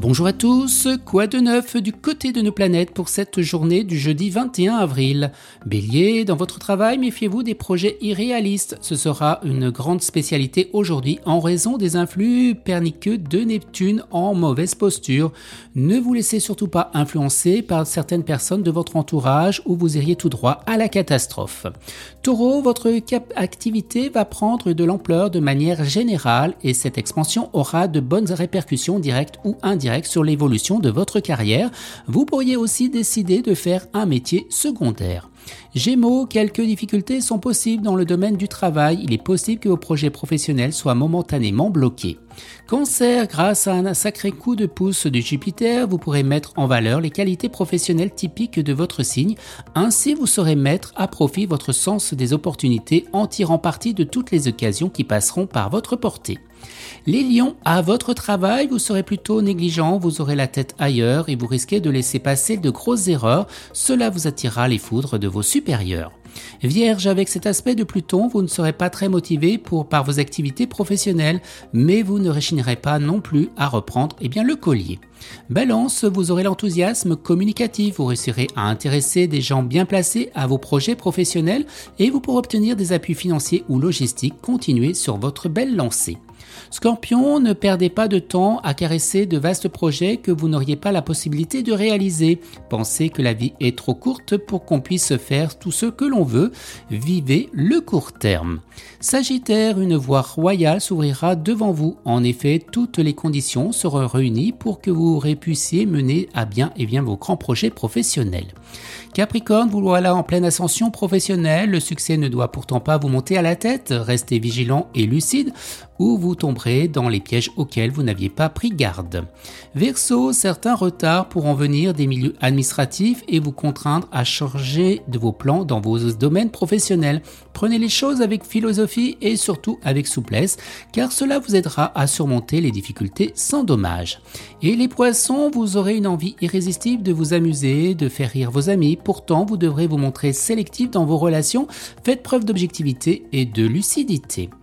Bonjour à tous, quoi de neuf du côté de nos planètes pour cette journée du jeudi 21 avril? Bélier, dans votre travail, méfiez-vous des projets irréalistes. Ce sera une grande spécialité aujourd'hui en raison des influx perniqueux de Neptune en mauvaise posture. Ne vous laissez surtout pas influencer par certaines personnes de votre entourage ou vous iriez tout droit à la catastrophe. Taureau, votre activité va prendre de l'ampleur de manière générale et cette expansion aura de bonnes répercussions directes ou indirectes sur l'évolution de votre carrière. Vous pourriez aussi décider de faire un métier secondaire. Gémeaux, quelques difficultés sont possibles dans le domaine du travail. Il est possible que vos projets professionnels soient momentanément bloqués. Cancer, grâce à un sacré coup de pouce de Jupiter, vous pourrez mettre en valeur les qualités professionnelles typiques de votre signe. Ainsi, vous saurez mettre à profit votre sens des opportunités en tirant parti de toutes les occasions qui passeront par votre portée. Les lions, à votre travail, vous serez plutôt négligent, vous aurez la tête ailleurs et vous risquez de laisser passer de grosses erreurs. Cela vous attirera les foudres de vos supérieurs. Vierge, avec cet aspect de Pluton, vous ne serez pas très motivé pour, par vos activités professionnelles, mais vous ne réchignerez pas non plus à reprendre eh bien, le collier. Balance, vous aurez l'enthousiasme communicatif, vous réussirez à intéresser des gens bien placés à vos projets professionnels et vous pourrez obtenir des appuis financiers ou logistiques. Continuez sur votre belle lancée. Scorpion, ne perdez pas de temps à caresser de vastes projets que vous n'auriez pas la possibilité de réaliser. Pensez que la vie est trop courte pour qu'on puisse faire tout ce que l'on veut. Vivez le court terme. Sagittaire, une voie royale s'ouvrira devant vous. En effet, toutes les conditions seront réunies pour que vous puissiez mener à bien et bien vos grands projets professionnels. Capricorne, vous voilà en pleine ascension professionnelle. Le succès ne doit pourtant pas vous monter à la tête. Restez vigilant et lucide ou vous tomberez dans les pièges auxquels vous n'aviez pas pris garde. Verseau, certains retards pourront venir des milieux administratifs et vous contraindre à changer de vos plans dans vos domaines professionnels. Prenez les choses avec philosophie et surtout avec souplesse, car cela vous aidera à surmonter les difficultés sans dommage. Et les poissons, vous aurez une envie irrésistible de vous amuser, de faire rire vos amis, pourtant vous devrez vous montrer sélectif dans vos relations, faites preuve d'objectivité et de lucidité.